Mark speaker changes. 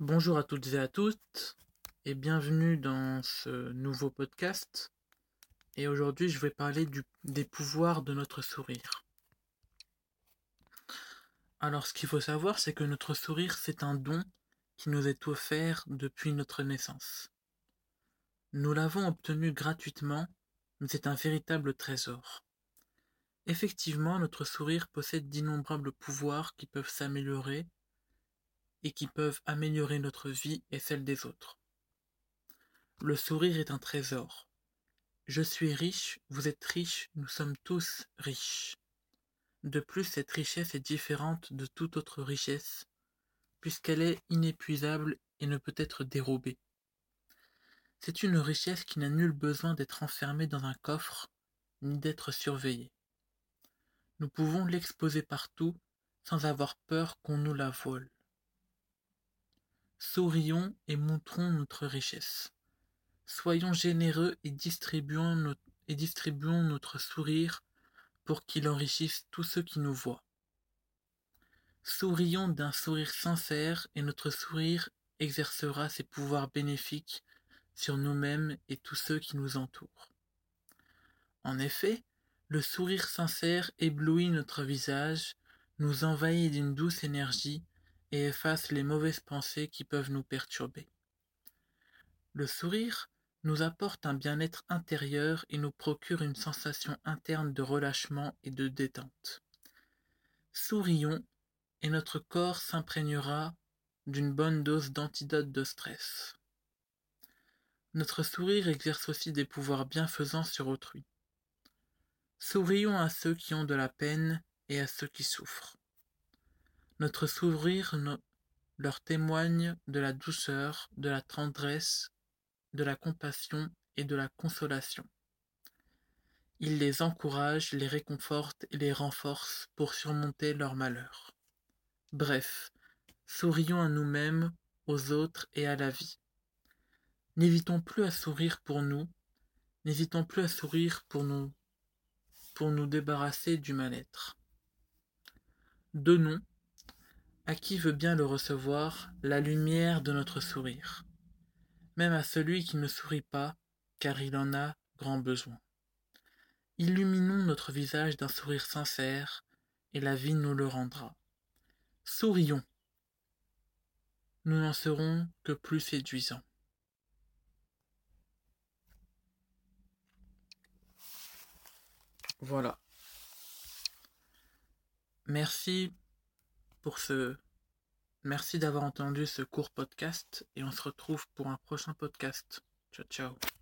Speaker 1: Bonjour à toutes et à tous et bienvenue dans ce nouveau podcast. Et aujourd'hui, je vais parler des pouvoirs de notre sourire. Alors, ce qu'il faut savoir, c'est que notre sourire, c'est un don qui nous est offert depuis notre naissance. Nous l'avons obtenu gratuitement, mais c'est un véritable trésor. Effectivement, notre sourire possède d'innombrables pouvoirs qui peuvent s'améliorer et qui peuvent améliorer notre vie et celle des autres. Le sourire est un trésor. Je suis riche, vous êtes riche, nous sommes tous riches. De plus, cette richesse est différente de toute autre richesse, puisqu'elle est inépuisable et ne peut être dérobée. C'est une richesse qui n'a nul besoin d'être enfermée dans un coffre, ni d'être surveillée. Nous pouvons l'exposer partout sans avoir peur qu'on nous la vole. Sourions et montrons notre richesse. Soyons généreux et distribuons, notre sourire pour qu'il enrichisse tous ceux qui nous voient. Sourions d'un sourire sincère et notre sourire exercera ses pouvoirs bénéfiques sur nous-mêmes et tous ceux qui nous entourent. En effet, le sourire sincère éblouit notre visage, nous envahit d'une douce énergie et efface les mauvaises pensées qui peuvent nous perturber. Le sourire nous apporte un bien-être intérieur et nous procure une sensation interne de relâchement et de détente. Sourions et notre corps s'imprégnera d'une bonne dose d'antidote de stress. Notre sourire exerce aussi des pouvoirs bienfaisants sur autrui. Sourions à ceux qui ont de la peine et à ceux qui souffrent. Notre sourire leur témoigne de la douceur, de la tendresse, de la compassion et de la consolation. Il les encourage, les réconforte et les renforce pour surmonter leurs malheurs. Bref, sourions à nous-mêmes, aux autres et à la vie. N'hésitons plus à sourire pour nous, n'hésitons plus à sourire pour nous, pour nous débarrasser du mal-être. Donnons, à qui veut bien le recevoir, la lumière de notre sourire, même à celui qui ne sourit pas, car il en a grand besoin. Illuminons notre visage d'un sourire sincère, et la vie nous le rendra. Sourions. Nous n'en serons que plus séduisants. Voilà. Merci pour ce... Merci d'avoir entendu ce court podcast et on se retrouve pour un prochain podcast. Ciao ciao.